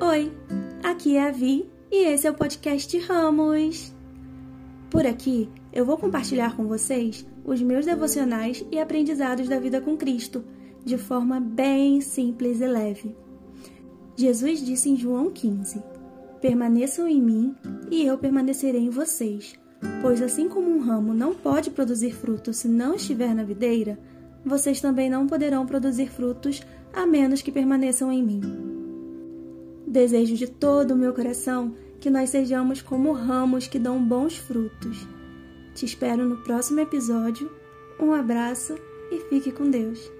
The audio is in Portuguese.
Oi, aqui é a Vi e esse é o podcast Ramos. Por aqui eu vou compartilhar com vocês os meus devocionais e aprendizados da vida com Cristo, de forma bem simples e leve. Jesus disse em João 15: Permaneçam em mim e eu permanecerei em vocês. Pois assim como um ramo não pode produzir frutos se não estiver na videira, vocês também não poderão produzir frutos a menos que permaneçam em mim. Desejo de todo o meu coração que nós sejamos como ramos que dão bons frutos. Te espero no próximo episódio. Um abraço e fique com Deus.